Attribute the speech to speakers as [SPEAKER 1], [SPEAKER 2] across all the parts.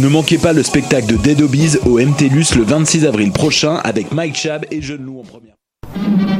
[SPEAKER 1] Ne manquez pas le spectacle de Dead Obies au MTLUS le 26 avril prochain avec Mike Chab et Jeune Lou en première.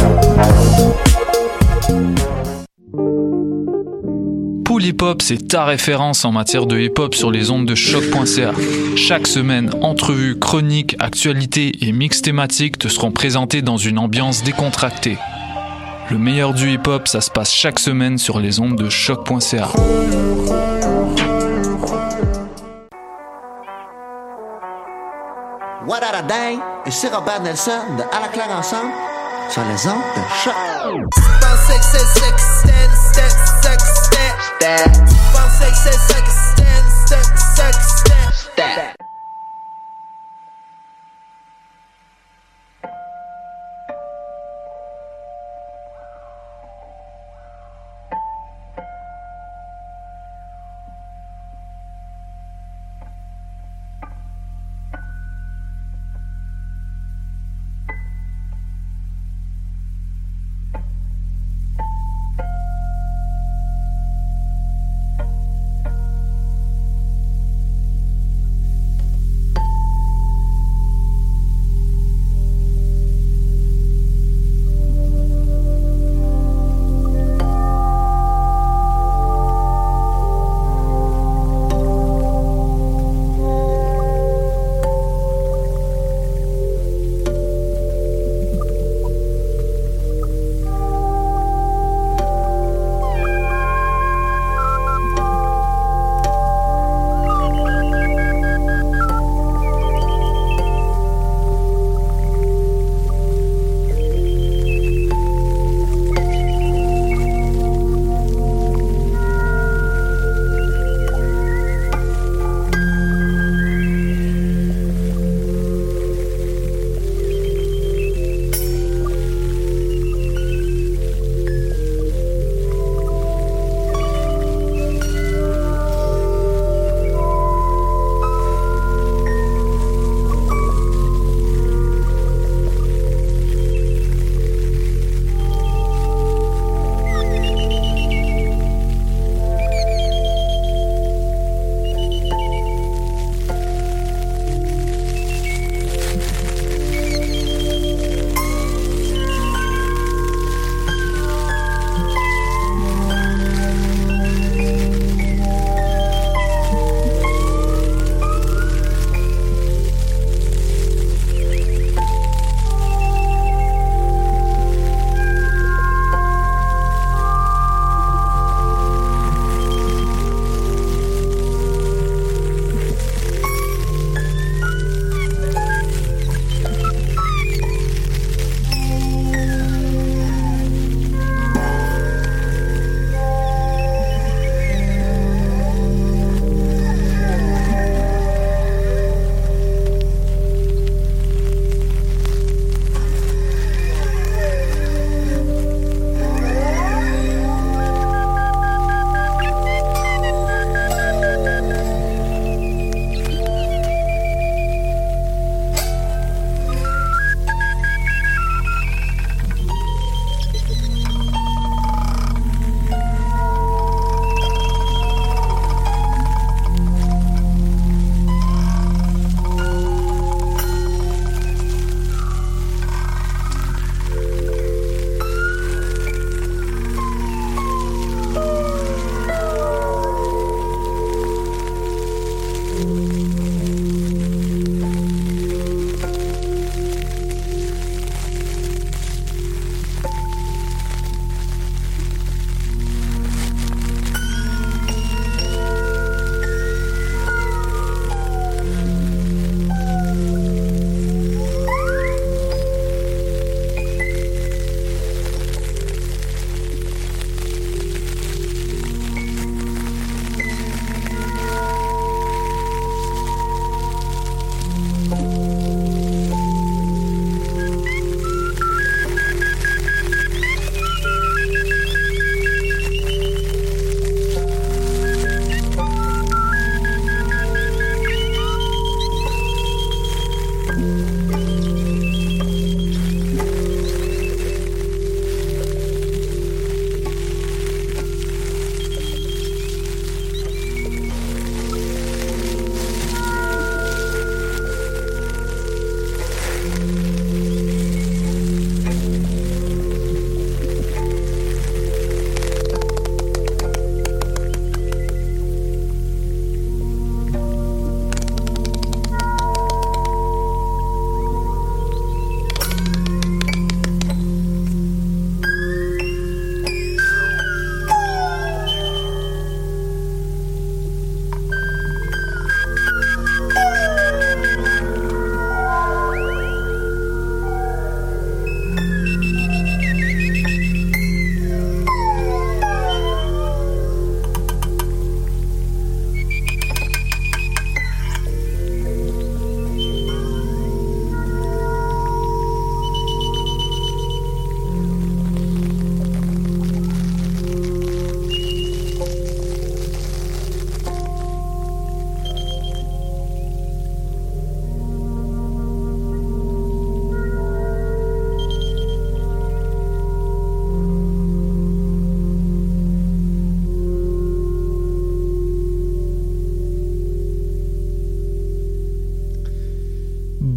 [SPEAKER 2] Pool Hip Hop, c'est ta référence en matière de hip hop sur les ondes de choc.ca. Chaque semaine, entrevues, chroniques, actualités et mix thématiques te seront présentés dans une ambiance décontractée. Le meilleur du hip hop, ça se passe chaque semaine sur les ondes de choc.ca.
[SPEAKER 3] What a Day et c'est Robert Nelson de À la claire ensemble sur les ondes de choc. that.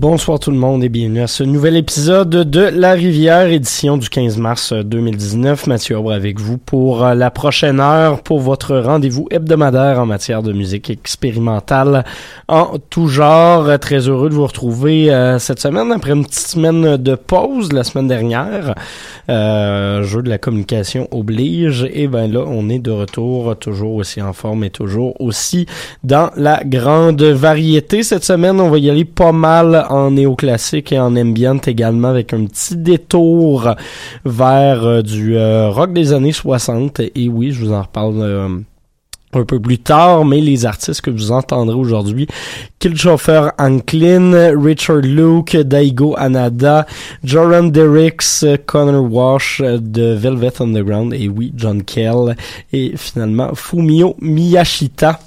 [SPEAKER 4] Bonsoir tout le monde et bienvenue à ce nouvel épisode de La Rivière, édition du 15 mars 2019. Mathieu Aubre avec vous pour euh, la prochaine heure pour votre rendez-vous hebdomadaire en matière de musique expérimentale en tout genre. Très heureux de vous retrouver euh, cette semaine après une petite semaine de pause la semaine dernière. Euh, jeu de la communication oblige. Et ben là, on est de retour, toujours aussi en forme et toujours aussi dans la grande variété. Cette semaine, on va y aller pas mal néoclassique et en ambient également avec un petit détour vers euh, du euh, rock des années 60. Et oui, je vous en reparle euh, un peu plus tard, mais les artistes que vous entendrez aujourd'hui, Killchauffeur Anklin, Richard Luke, Daigo Anada, Joran Derricks, Connor Wash de Velvet Underground, et oui, John Kell, et finalement Fumio Miyashita.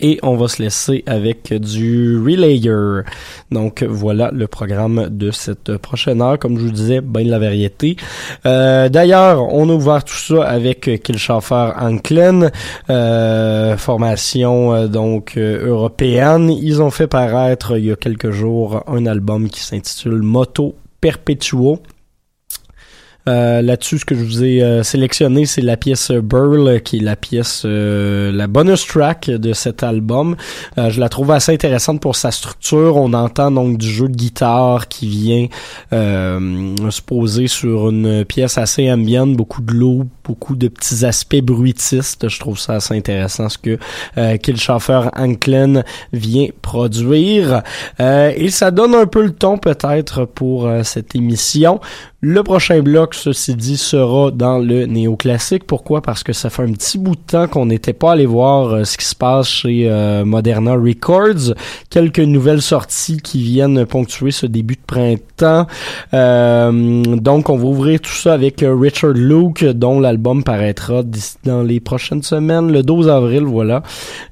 [SPEAKER 4] Et on va se laisser avec du Relayer. Donc voilà le programme de cette prochaine heure. Comme je vous disais, ben de la variété. Euh, D'ailleurs, on a ouvert tout ça avec Killshaffer Anklen, euh, formation euh, donc euh, européenne. Ils ont fait paraître il y a quelques jours un album qui s'intitule Moto Perpetuo. Euh, là-dessus, ce que je vous ai euh, sélectionné, c'est la pièce Burl, qui est la pièce, euh, la bonus track de cet album. je la trouve assez intéressante pour sa structure. On entend donc du jeu de guitare qui vient se poser sur une pièce assez ambiante, beaucoup de l'eau, beaucoup de petits aspects bruitistes. Je trouve ça assez intéressant ce que euh, Killshaffer Anklen vient produire. et ça donne un peu le ton peut-être pour cette émission. Le prochain bloc, ceci dit, sera dans le néoclassique. Pourquoi? Parce que ça fait un petit bout de temps qu'on n'était pas allé voir euh, ce qui se passe chez euh, Moderna Records. Quelques nouvelles sorties qui viennent ponctuer ce début de printemps. Euh, donc, on va ouvrir tout ça avec Richard Luke, dont l'album paraîtra dans les prochaines semaines, le 12 avril, voilà.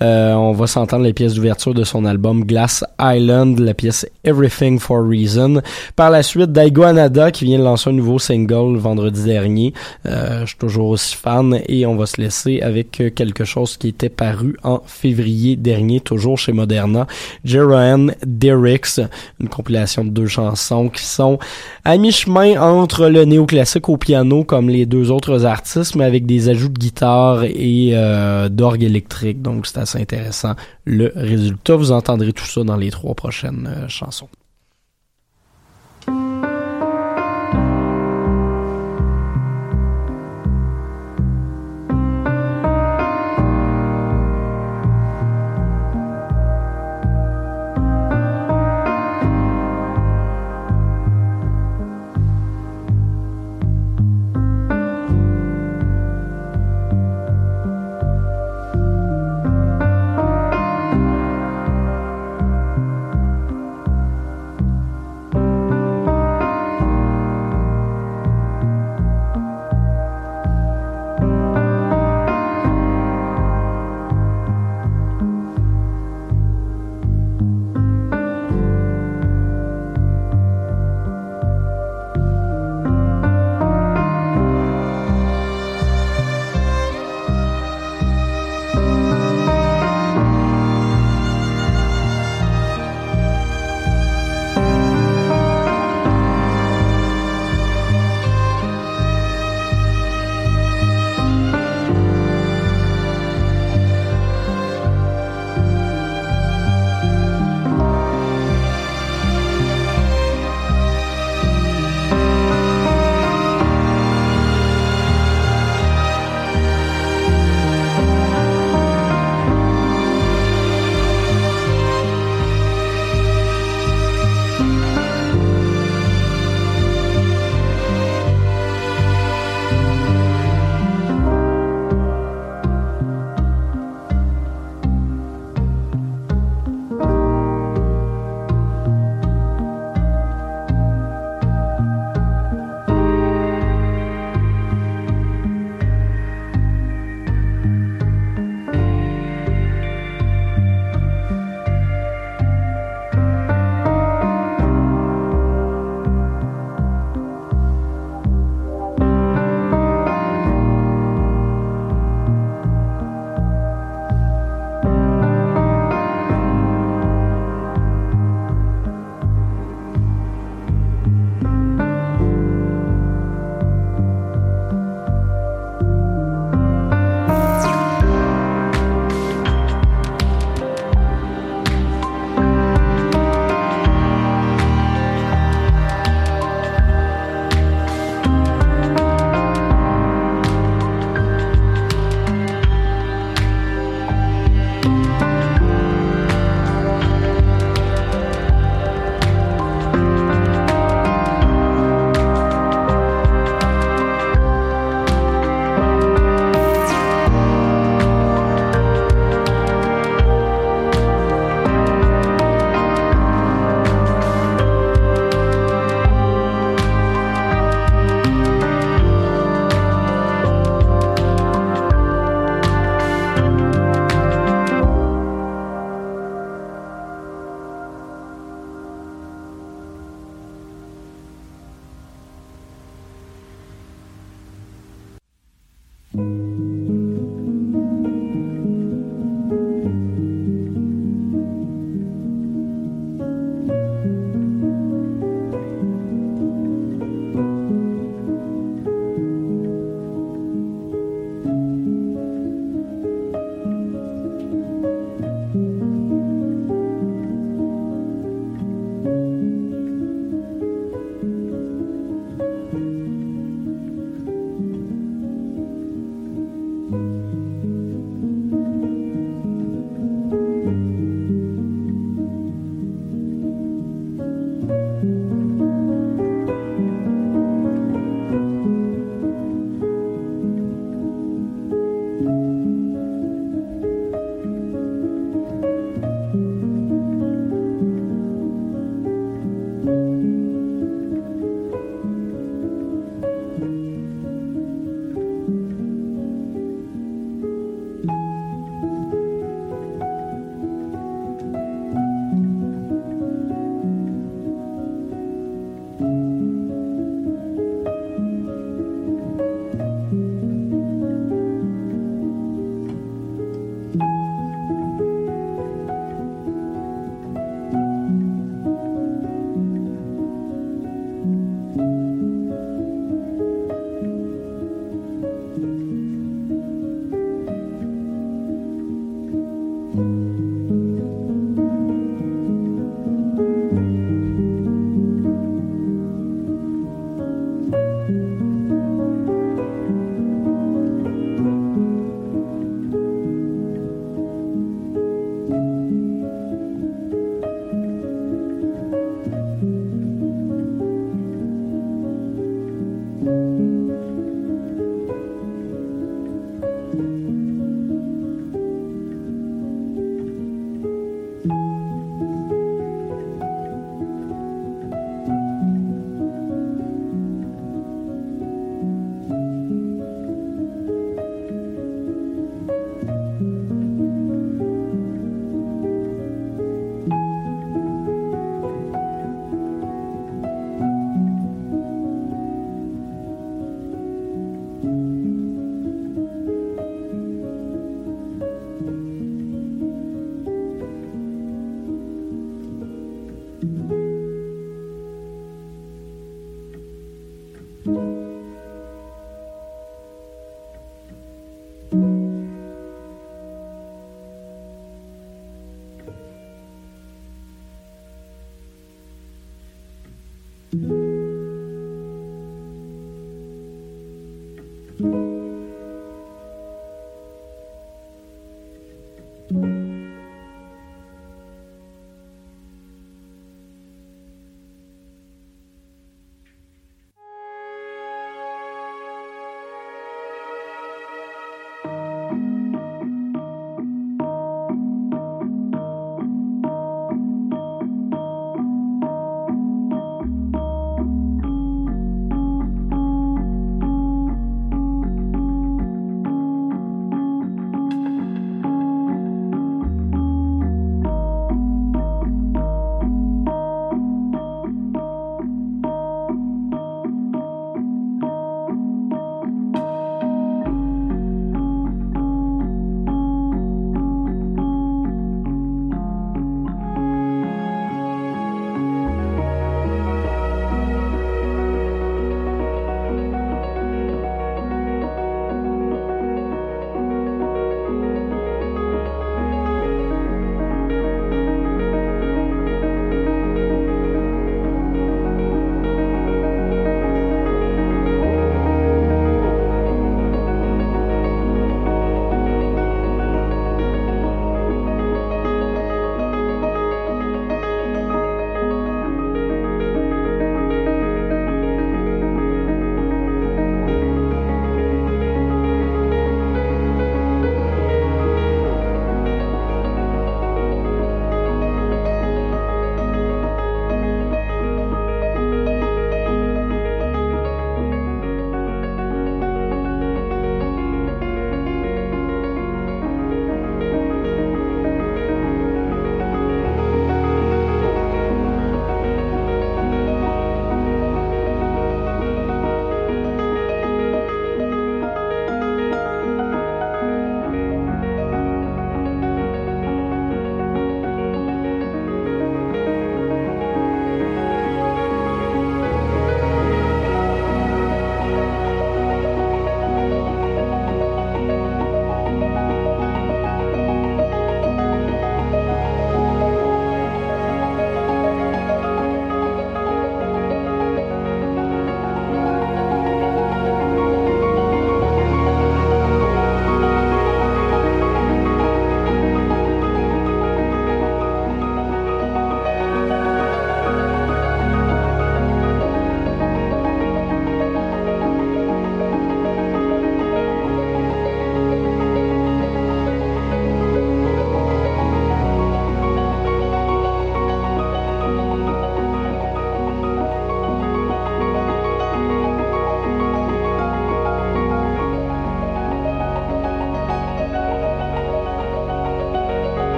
[SPEAKER 4] on va s'entendre les pièces d'ouverture de son album Glass Island, la pièce Everything for Reason. Par la suite, Daigo Anada, qui vient de lancer lancé un nouveau single vendredi dernier. je suis toujours aussi fan et on va se laisser avec quelque chose qui était paru en février dernier, toujours chez Moderna. Jeroen Derricks, une compilation de deux chansons qui sont à mi-chemin entre le néoclassique au piano comme les deux autres artistes, mais avec des ajouts de guitare et d'orgue électrique. Donc c'est assez intéressant le résultat. Vous entendrez tout ça dans les trois prochaines euh, chansons.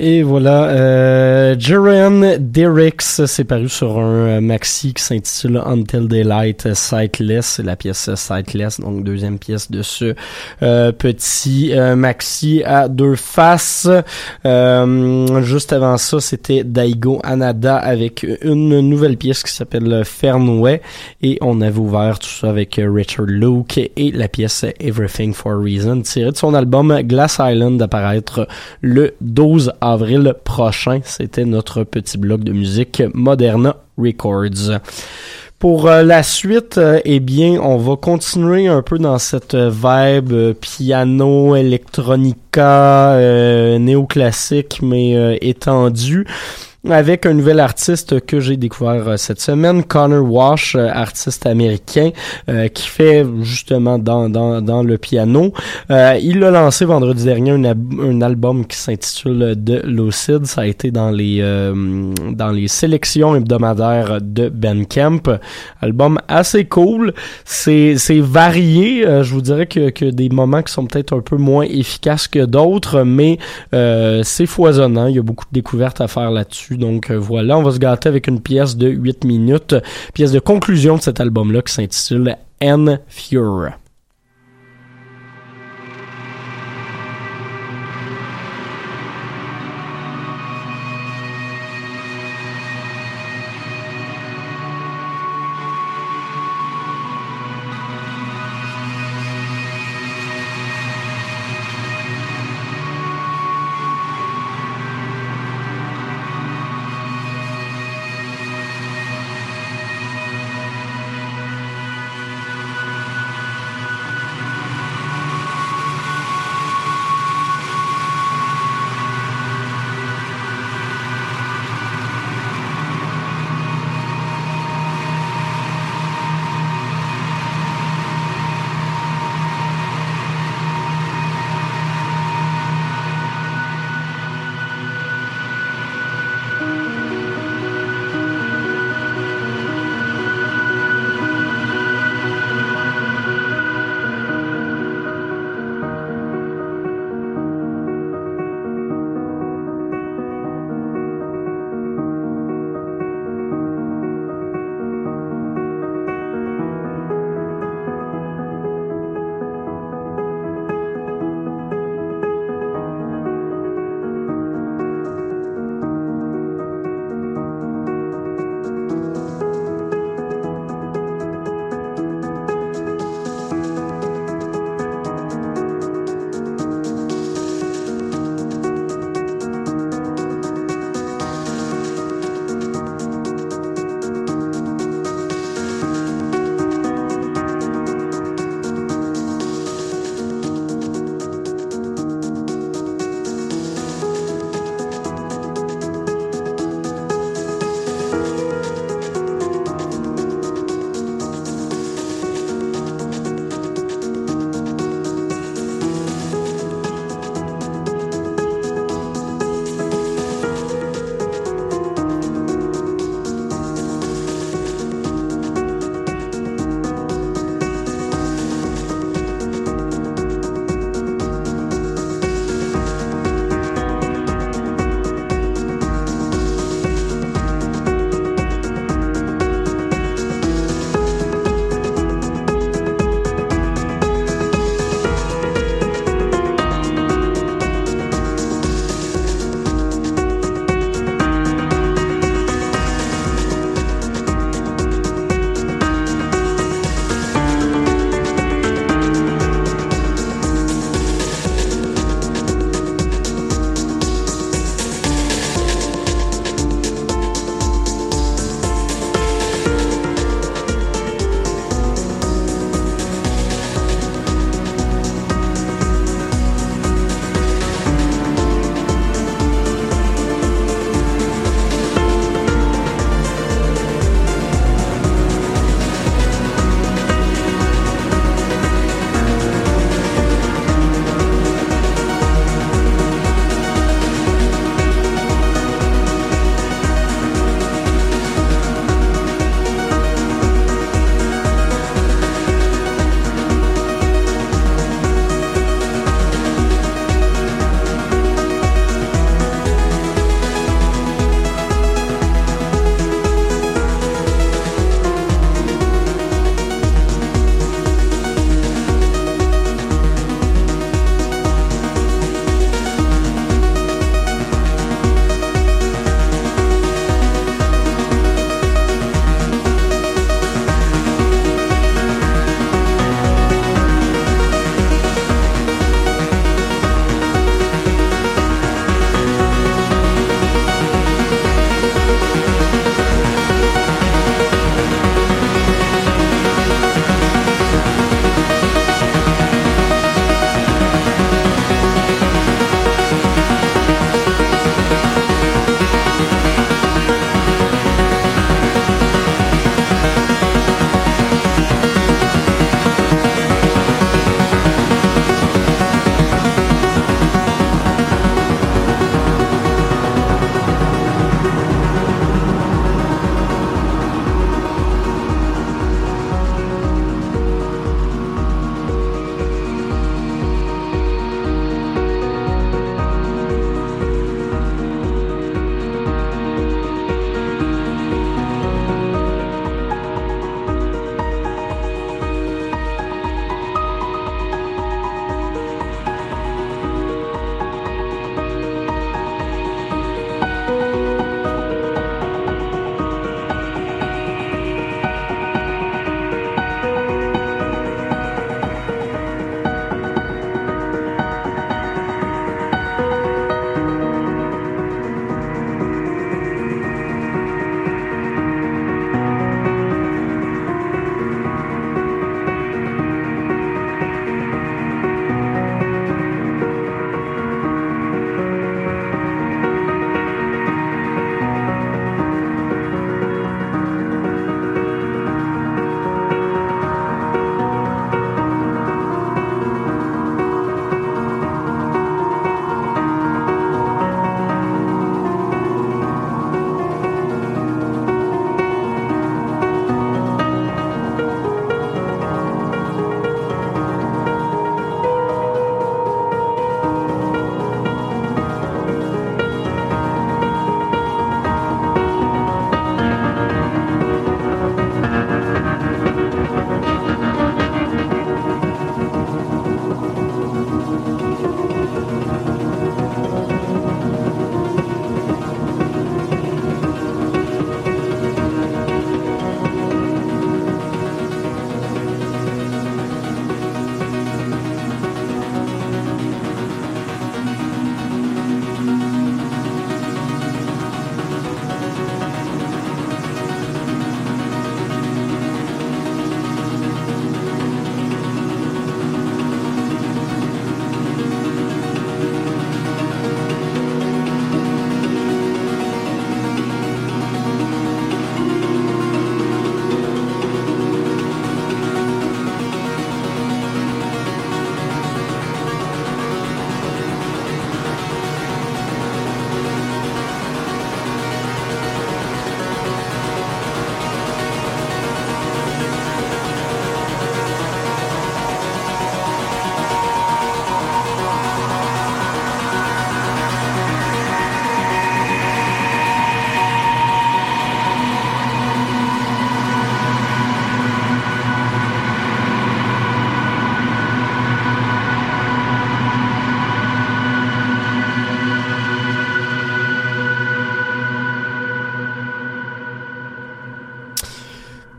[SPEAKER 4] Et voilà, euh, Jerian Derricks, c'est paru sur un euh, maxi qui s'intitule Until Daylight Sightless, la pièce Sightless, donc deuxième pièce de ce euh, petit euh, maxi à deux faces. juste avant ça, c'était Daigo Anada avec une nouvelle pièce qui s'appelle Fernway et on avait ouvert tout ça avec Richard Luke et la pièce Everything for a Reason tirée de son album Glass Island d'apparaître le 12 avril prochain. C'était notre petit bloc de musique Moderna Records. Pour euh, la suite, euh, eh bien, on va continuer un peu dans cette vibe euh, piano, electronica, néoclassique, mais étendue avec un nouvel artiste que j'ai découvert euh, cette semaine, Connor Wash, euh, artiste américain euh, qui fait justement dans, dans, dans le piano. il a lancé vendredi dernier un, un album qui s'intitule The Lucid. Ça a été dans les dans les sélections hebdomadaires de Ben Camp. Album assez cool. C'est c'est varié. je vous dirais que, que des moments qui sont peut-être un peu moins efficaces que d'autres, mais c'est foisonnant. Il y a beaucoup de découvertes à faire là-dessus. Donc euh, voilà, on va se gâter avec une pièce de 8 minutes, pièce de conclusion de cet album-là qui s'intitule N Fure.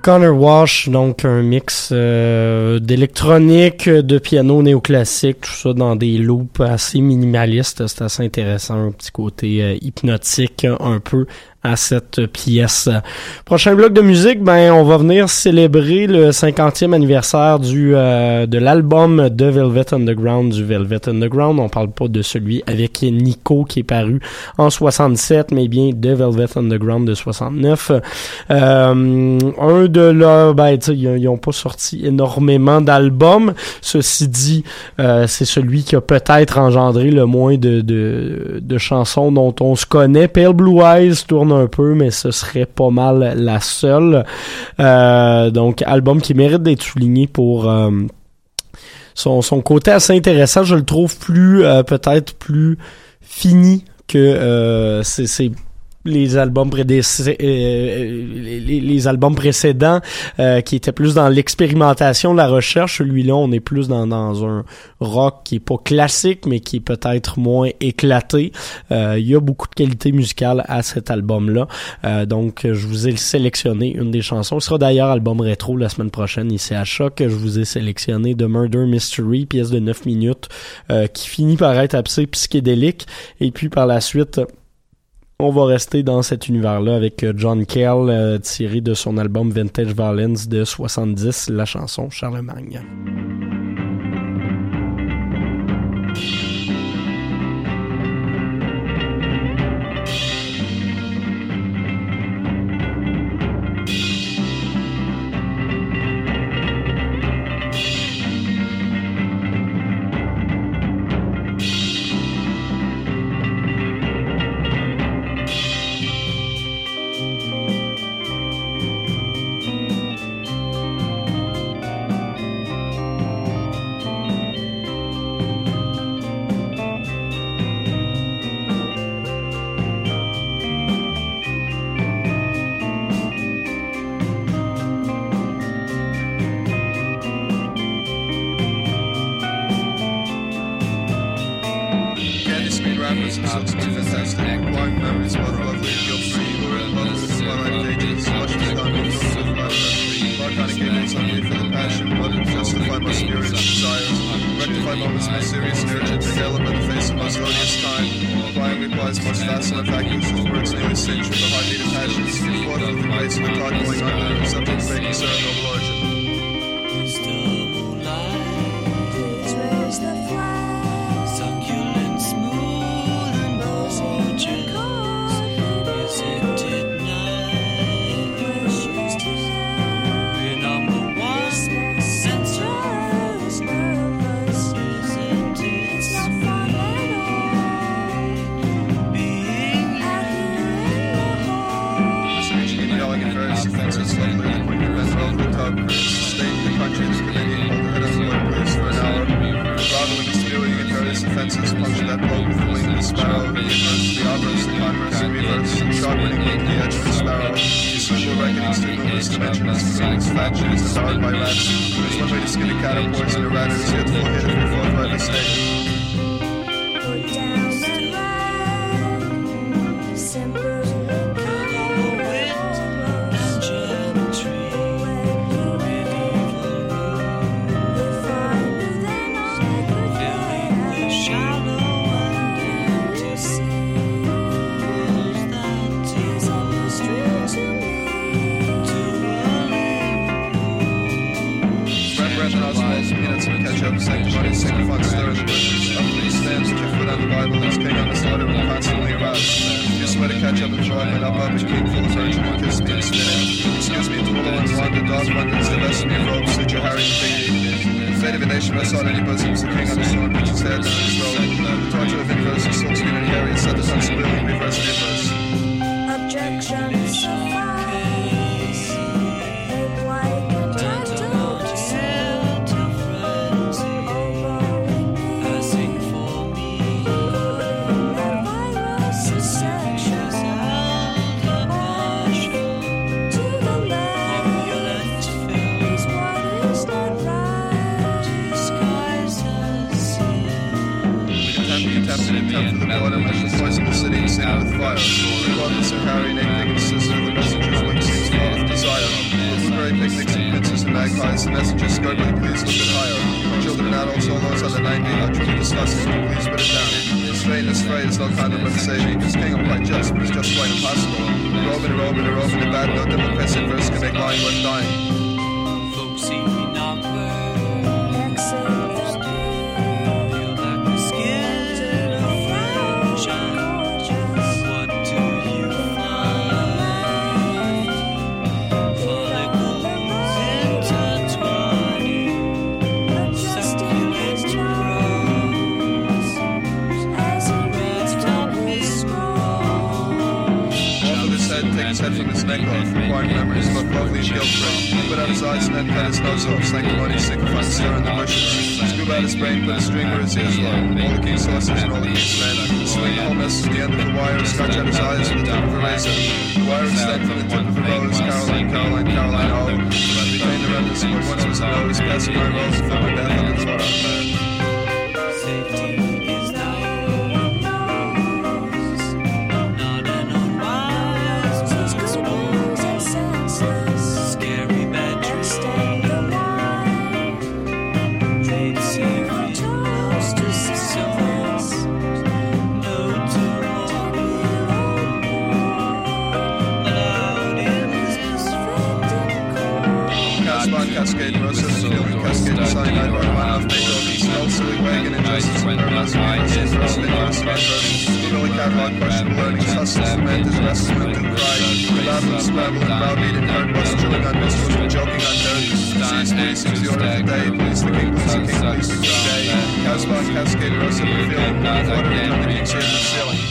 [SPEAKER 4] Connor Wash, donc un mix euh, d'électronique, de piano néoclassique, tout ça dans des loops assez minimalistes. C'est assez intéressant, un petit côté euh, hypnotique un peu à cette pièce. Prochain bloc de musique, ben on va venir célébrer le 50e anniversaire du euh, de l'album de Velvet Underground du Velvet Underground. On parle pas de celui avec Nico qui est paru en 67, mais bien de Velvet Underground de 69. Euh, un de là, ben ils ont pas sorti énormément d'albums. Ceci dit, euh, c'est celui qui a peut-être engendré le moins de, de, de chansons dont on se connaît. Pale Blue Eyes tourne un peu, mais ce serait pas mal la seule. Euh, donc, album qui mérite d'être souligné pour euh, son, son côté assez intéressant. Je le trouve plus, euh, peut-être plus fini que c'est les albums euh, les, les, albums précédents euh, qui étaient plus dans l'expérimentation, la recherche. Celui-là, on est plus dans, dans un rock qui est pas classique, mais qui est peut-être moins éclaté. Euh, il y a beaucoup de qualité musicale à cet album-là. donc, je vous ai sélectionné une des chansons. Ce sera d'ailleurs album rétro la semaine prochaine ici à Choc. Je vous ai sélectionné The Murder Mystery, pièce de 9 minutes, qui finit par être assez psychédélique. Et puis par la suite, on va rester dans cet univers-là avec euh, John Kell, euh, tiré de son album Vintage Violence de 70, la chanson Charlemagne.
[SPEAKER 5] Job,
[SPEAKER 6] sanctified his stirring the. Up foot on the Bible, king on the and constantly. You swear to catch up and king full of urge, and kiss me Excuse me all ones, the best in your robes, suit your and The fate of a nation any the king on the sword, which is. The torture of soul's the area, set the sun's will, reverse the inverse.
[SPEAKER 7] Objection.
[SPEAKER 5] blazing out of fire. The is are carrying a picnic system of the messengers, which seems full of desire. With prairie picnics and pigeons and magpies, the messengers struggling, please look at higher. Children and adults, all those under 90, are truly disgusting, please put it down. This vain, this rain is not kind of saving. This king of quite just, but it's just quite impossible. Roman, Roman, Roman, a bad no democracy, verse, can make lying worth dying.
[SPEAKER 6] His
[SPEAKER 5] head from his neck off, acquiring memories of a lovely and guilt-free. Put out his eyes and then cut his nose off, sanctimony, signifying stir in the bushes. Scoop out his brain, put a string where his ears were. All the king's sauces and all the king's men. Swing the whole mess to the end of the wire, scratch out his eyes with the tip of a razor. The wire extend from the tip of a rose, Caroline, Caroline, Caroline, oh. Retain the remnants of what once was a nose, passing my rose, full of death on the floor
[SPEAKER 6] sign I
[SPEAKER 5] don't know half make of these constantly wagging injustice and paramount conditions for all ignorance and unburdening purely catalog question learnings hustle cement is wrestlement and pride. Babble spabble and browbeat and hard bust chilling on whistles and joking on dirties sees police is the order of day police the king police the king police the king day Casbah and Cascade Rosa revealing water and the picture of the
[SPEAKER 6] ceiling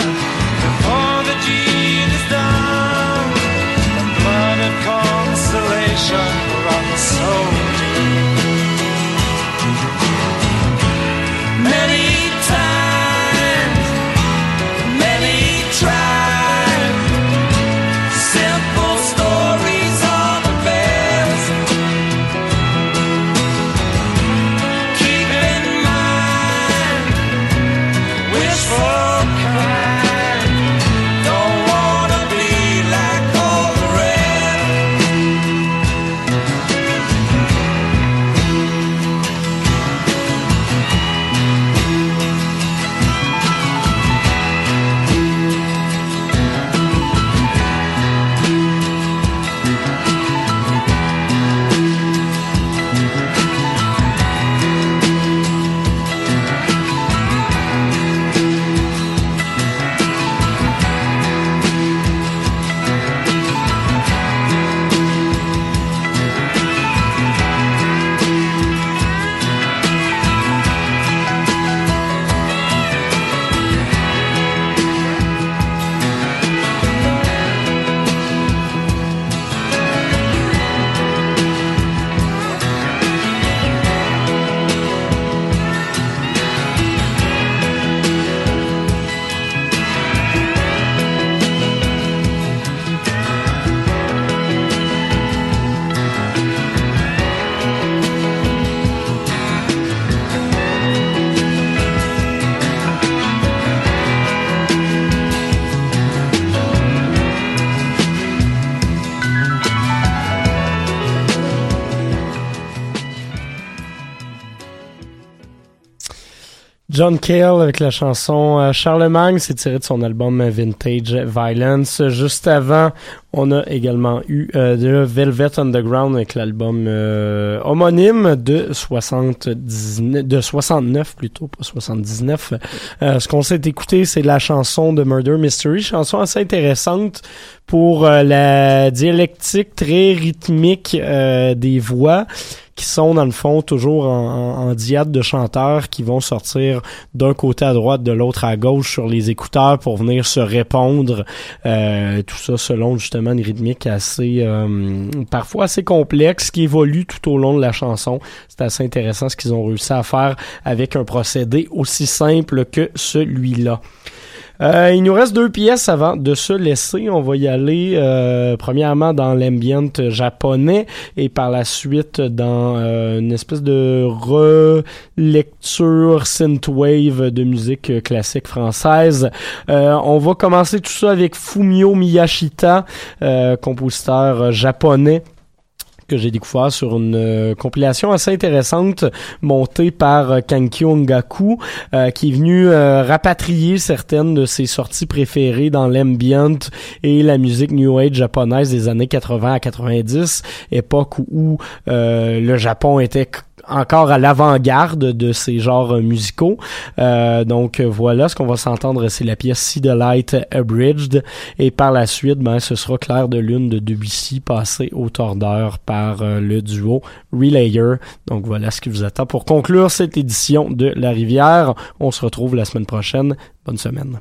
[SPEAKER 8] yeah.
[SPEAKER 4] John Cale avec la chanson euh, Charlemagne, c'est tiré de son album Vintage Violence. Juste avant, on a également eu euh, de Velvet Underground avec l'album euh, homonyme de 79, de 69 plutôt, pas 79. Euh, ce qu'on s'est écouté, c'est la chanson de Murder Mystery, chanson assez intéressante pour euh, la dialectique très rythmique euh, des voix qui sont dans le fond toujours en, en, en diade de chanteurs qui vont sortir d'un côté à droite, de l'autre à gauche sur les écouteurs pour venir se répondre. Euh, tout ça selon justement une rythmique assez euh, parfois assez complexe qui évolue tout au long de la chanson. C'est assez intéressant ce qu'ils ont réussi à faire avec un procédé aussi simple que celui-là. Euh, il nous reste deux pièces avant de se laisser. On va y aller euh, premièrement dans l'ambient japonais et par la suite dans euh, une espèce de relecture synthwave de musique classique française. Euh, on va commencer tout ça avec Fumio Miyashita, euh, compositeur japonais que j'ai découvert sur une euh, compilation assez intéressante montée par euh, Kankyo Ngaku euh, qui est venu rapatrier certaines de ses sorties préférées dans l'ambient et la musique new age japonaise des années 80 à 90 époque où le Japon était encore à l'avant-garde de ces genres musicaux. Euh, donc voilà, ce qu'on va s'entendre, c'est la pièce See the Light Abridged. Et par la suite, ben, ce sera Claire de Lune de Debussy passé au tordeur par euh, le duo Relayer. Donc voilà ce qui vous attend pour conclure cette édition de La Rivière. On se retrouve la semaine prochaine. Bonne semaine.